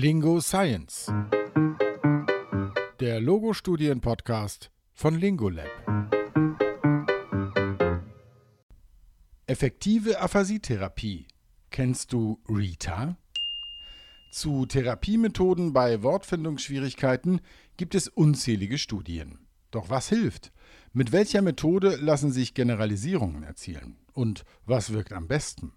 Lingo Science. Der Logo-Studien-Podcast von Lingolab. Effektive Aphasietherapie. Kennst du Rita? Zu Therapiemethoden bei Wortfindungsschwierigkeiten gibt es unzählige Studien. Doch was hilft? Mit welcher Methode lassen sich Generalisierungen erzielen? Und was wirkt am besten?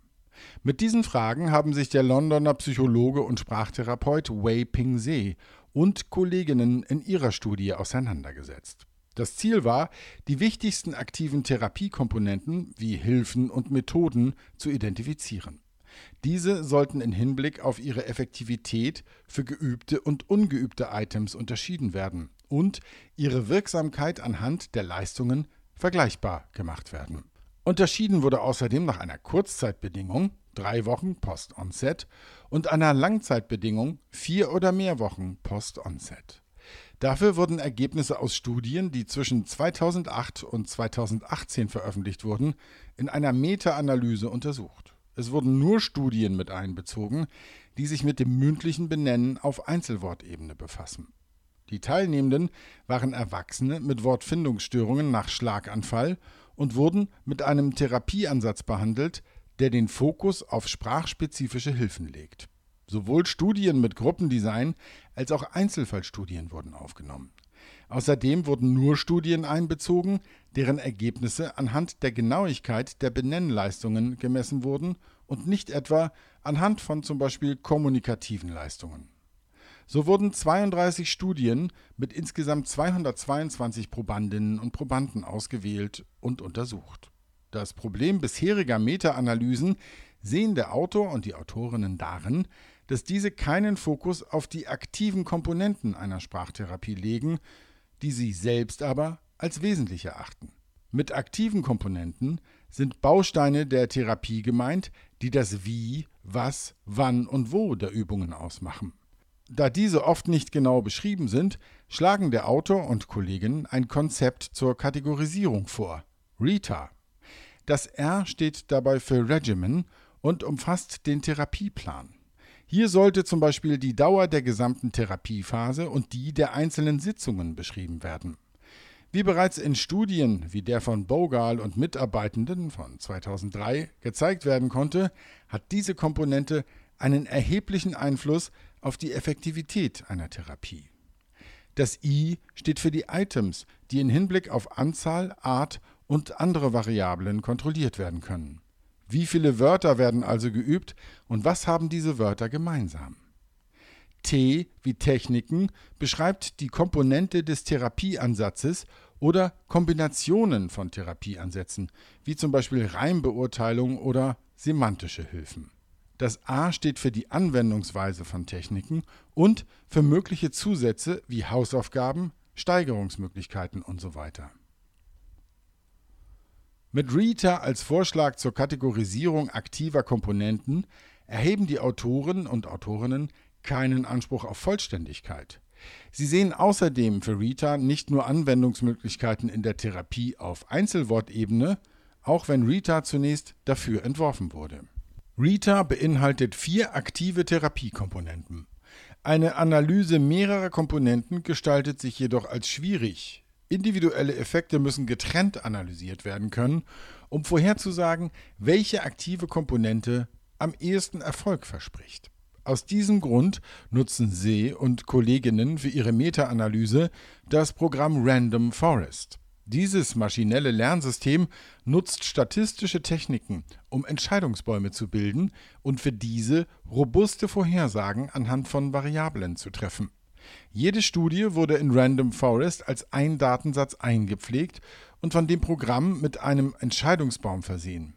Mit diesen Fragen haben sich der Londoner Psychologe und Sprachtherapeut Wei Ping Se und Kolleginnen in ihrer Studie auseinandergesetzt. Das Ziel war, die wichtigsten aktiven Therapiekomponenten wie Hilfen und Methoden zu identifizieren. Diese sollten in Hinblick auf ihre Effektivität für geübte und ungeübte Items unterschieden werden und ihre Wirksamkeit anhand der Leistungen vergleichbar gemacht werden. Unterschieden wurde außerdem nach einer Kurzzeitbedingung drei Wochen Post-Onset und einer Langzeitbedingung vier oder mehr Wochen Post-Onset. Dafür wurden Ergebnisse aus Studien, die zwischen 2008 und 2018 veröffentlicht wurden, in einer Meta-Analyse untersucht. Es wurden nur Studien mit einbezogen, die sich mit dem mündlichen Benennen auf Einzelwortebene befassen. Die Teilnehmenden waren Erwachsene mit Wortfindungsstörungen nach Schlaganfall und wurden mit einem Therapieansatz behandelt, der den Fokus auf sprachspezifische Hilfen legt. Sowohl Studien mit Gruppendesign als auch Einzelfallstudien wurden aufgenommen. Außerdem wurden nur Studien einbezogen, deren Ergebnisse anhand der Genauigkeit der Benennleistungen gemessen wurden und nicht etwa anhand von zum Beispiel kommunikativen Leistungen. So wurden 32 Studien mit insgesamt 222 Probandinnen und Probanden ausgewählt und untersucht. Das Problem bisheriger Meta-Analysen sehen der Autor und die Autorinnen darin, dass diese keinen Fokus auf die aktiven Komponenten einer Sprachtherapie legen, die sie selbst aber als wesentlich erachten. Mit aktiven Komponenten sind Bausteine der Therapie gemeint, die das Wie, Was, Wann und Wo der Übungen ausmachen. Da diese oft nicht genau beschrieben sind, schlagen der Autor und Kolleginnen ein Konzept zur Kategorisierung vor, RETA. Das R steht dabei für Regimen und umfasst den Therapieplan. Hier sollte zum Beispiel die Dauer der gesamten Therapiephase und die der einzelnen Sitzungen beschrieben werden. Wie bereits in Studien wie der von Bogal und Mitarbeitenden von 2003 gezeigt werden konnte, hat diese Komponente einen erheblichen Einfluss auf die Effektivität einer Therapie. Das I steht für die Items, die in Hinblick auf Anzahl, Art und andere Variablen kontrolliert werden können. Wie viele Wörter werden also geübt und was haben diese Wörter gemeinsam? T wie Techniken beschreibt die Komponente des Therapieansatzes oder Kombinationen von Therapieansätzen, wie zum Beispiel Reimbeurteilung oder semantische Hilfen. Das A steht für die Anwendungsweise von Techniken und für mögliche Zusätze wie Hausaufgaben, Steigerungsmöglichkeiten und so weiter. Mit Rita als Vorschlag zur Kategorisierung aktiver Komponenten erheben die Autoren und Autorinnen keinen Anspruch auf Vollständigkeit. Sie sehen außerdem für Rita nicht nur Anwendungsmöglichkeiten in der Therapie auf Einzelwortebene, auch wenn Rita zunächst dafür entworfen wurde. Rita beinhaltet vier aktive Therapiekomponenten. Eine Analyse mehrerer Komponenten gestaltet sich jedoch als schwierig. Individuelle Effekte müssen getrennt analysiert werden können, um vorherzusagen, welche aktive Komponente am ehesten Erfolg verspricht. Aus diesem Grund nutzen See und Kolleginnen für ihre Meta-Analyse das Programm Random Forest. Dieses maschinelle Lernsystem nutzt statistische Techniken, um Entscheidungsbäume zu bilden und für diese robuste Vorhersagen anhand von Variablen zu treffen. Jede Studie wurde in Random Forest als ein Datensatz eingepflegt und von dem Programm mit einem Entscheidungsbaum versehen.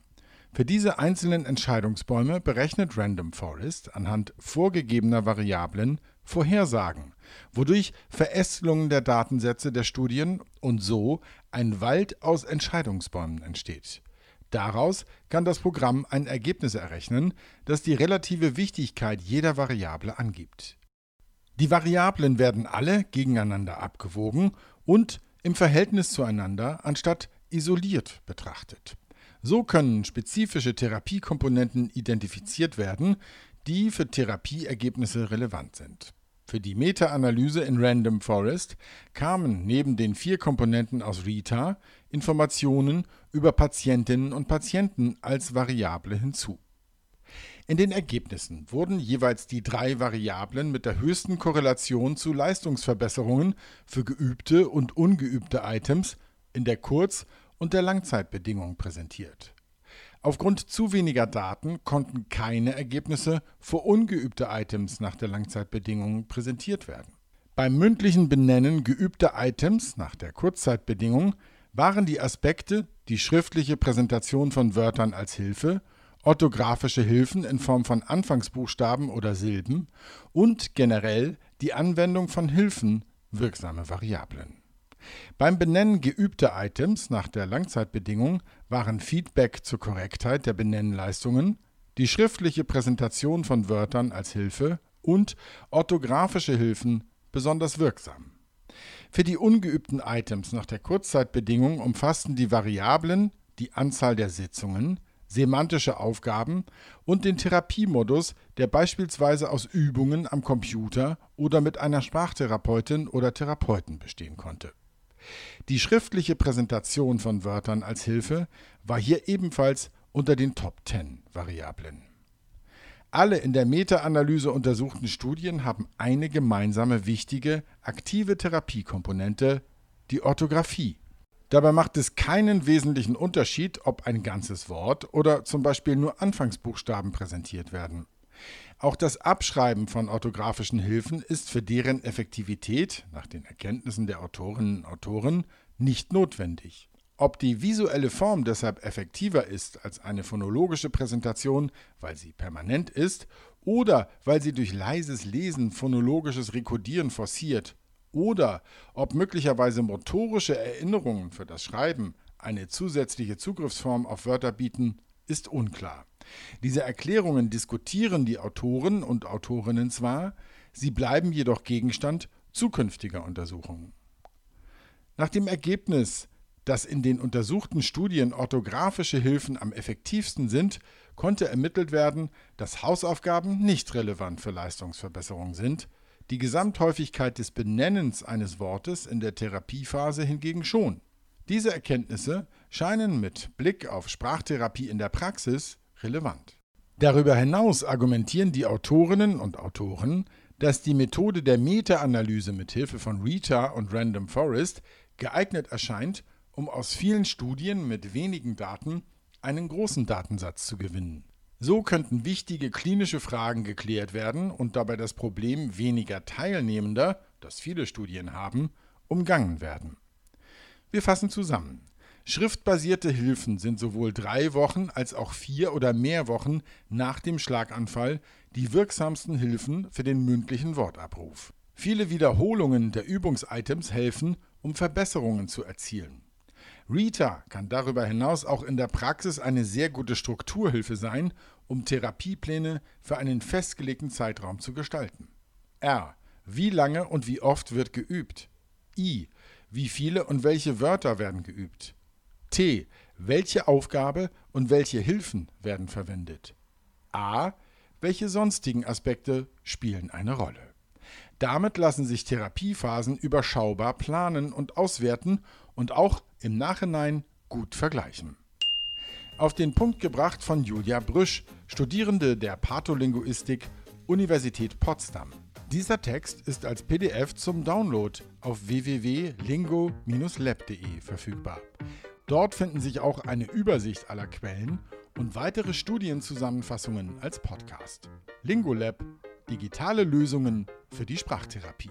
Für diese einzelnen Entscheidungsbäume berechnet Random Forest anhand vorgegebener Variablen Vorhersagen, wodurch Verästelungen der Datensätze der Studien und so ein Wald aus Entscheidungsbäumen entsteht. Daraus kann das Programm ein Ergebnis errechnen, das die relative Wichtigkeit jeder Variable angibt. Die Variablen werden alle gegeneinander abgewogen und im Verhältnis zueinander anstatt isoliert betrachtet. So können spezifische Therapiekomponenten identifiziert werden, die für Therapieergebnisse relevant sind. Für die Meta-Analyse in Random Forest kamen neben den vier Komponenten aus Rita Informationen über Patientinnen und Patienten als Variable hinzu. In den Ergebnissen wurden jeweils die drei Variablen mit der höchsten Korrelation zu Leistungsverbesserungen für geübte und ungeübte Items in der Kurz- und der Langzeitbedingung präsentiert. Aufgrund zu weniger Daten konnten keine Ergebnisse für ungeübte Items nach der Langzeitbedingung präsentiert werden. Beim mündlichen Benennen geübter Items nach der Kurzzeitbedingung waren die Aspekte die schriftliche Präsentation von Wörtern als Hilfe, orthografische Hilfen in Form von Anfangsbuchstaben oder Silben und generell die Anwendung von Hilfen wirksame Variablen. Beim Benennen geübter Items nach der Langzeitbedingung waren Feedback zur Korrektheit der Benennleistungen, die schriftliche Präsentation von Wörtern als Hilfe und orthografische Hilfen besonders wirksam. Für die ungeübten Items nach der Kurzzeitbedingung umfassten die Variablen die Anzahl der Sitzungen, semantische Aufgaben und den Therapiemodus, der beispielsweise aus Übungen am Computer oder mit einer Sprachtherapeutin oder Therapeuten bestehen konnte. Die schriftliche Präsentation von Wörtern als Hilfe war hier ebenfalls unter den Top 10 Variablen. Alle in der Meta-Analyse untersuchten Studien haben eine gemeinsame wichtige aktive Therapiekomponente, die Orthographie. Dabei macht es keinen wesentlichen Unterschied, ob ein ganzes Wort oder zum Beispiel nur Anfangsbuchstaben präsentiert werden. Auch das Abschreiben von orthografischen Hilfen ist für deren Effektivität, nach den Erkenntnissen der Autorinnen und Autoren, nicht notwendig. Ob die visuelle Form deshalb effektiver ist als eine phonologische Präsentation, weil sie permanent ist, oder weil sie durch leises Lesen phonologisches Rekodieren forciert, oder ob möglicherweise motorische Erinnerungen für das Schreiben eine zusätzliche Zugriffsform auf Wörter bieten, ist unklar. Diese Erklärungen diskutieren die Autoren und Autorinnen zwar, sie bleiben jedoch Gegenstand zukünftiger Untersuchungen. Nach dem Ergebnis, dass in den untersuchten Studien orthografische Hilfen am effektivsten sind, konnte ermittelt werden, dass Hausaufgaben nicht relevant für Leistungsverbesserung sind, die Gesamthäufigkeit des Benennens eines Wortes in der Therapiephase hingegen schon. Diese Erkenntnisse scheinen mit Blick auf Sprachtherapie in der Praxis relevant. Darüber hinaus argumentieren die Autorinnen und Autoren, dass die Methode der Meta-Analyse mit Hilfe von Rita und Random Forest geeignet erscheint, um aus vielen Studien mit wenigen Daten einen großen Datensatz zu gewinnen. So könnten wichtige klinische Fragen geklärt werden und dabei das Problem weniger Teilnehmender, das viele Studien haben, umgangen werden. Wir fassen zusammen. Schriftbasierte Hilfen sind sowohl drei Wochen als auch vier oder mehr Wochen nach dem Schlaganfall die wirksamsten Hilfen für den mündlichen Wortabruf. Viele Wiederholungen der Übungsitems helfen, um Verbesserungen zu erzielen. Rita kann darüber hinaus auch in der Praxis eine sehr gute Strukturhilfe sein, um Therapiepläne für einen festgelegten Zeitraum zu gestalten. R. Wie lange und wie oft wird geübt? I. Wie viele und welche Wörter werden geübt? T. Welche Aufgabe und welche Hilfen werden verwendet? A. Welche sonstigen Aspekte spielen eine Rolle? Damit lassen sich Therapiephasen überschaubar planen und auswerten und auch im Nachhinein gut vergleichen. Auf den Punkt gebracht von Julia Brüsch, Studierende der Patholinguistik, Universität Potsdam. Dieser Text ist als PDF zum Download auf www.lingo-lab.de verfügbar. Dort finden sich auch eine Übersicht aller Quellen und weitere Studienzusammenfassungen als Podcast. Lingolab – digitale Lösungen für die Sprachtherapie.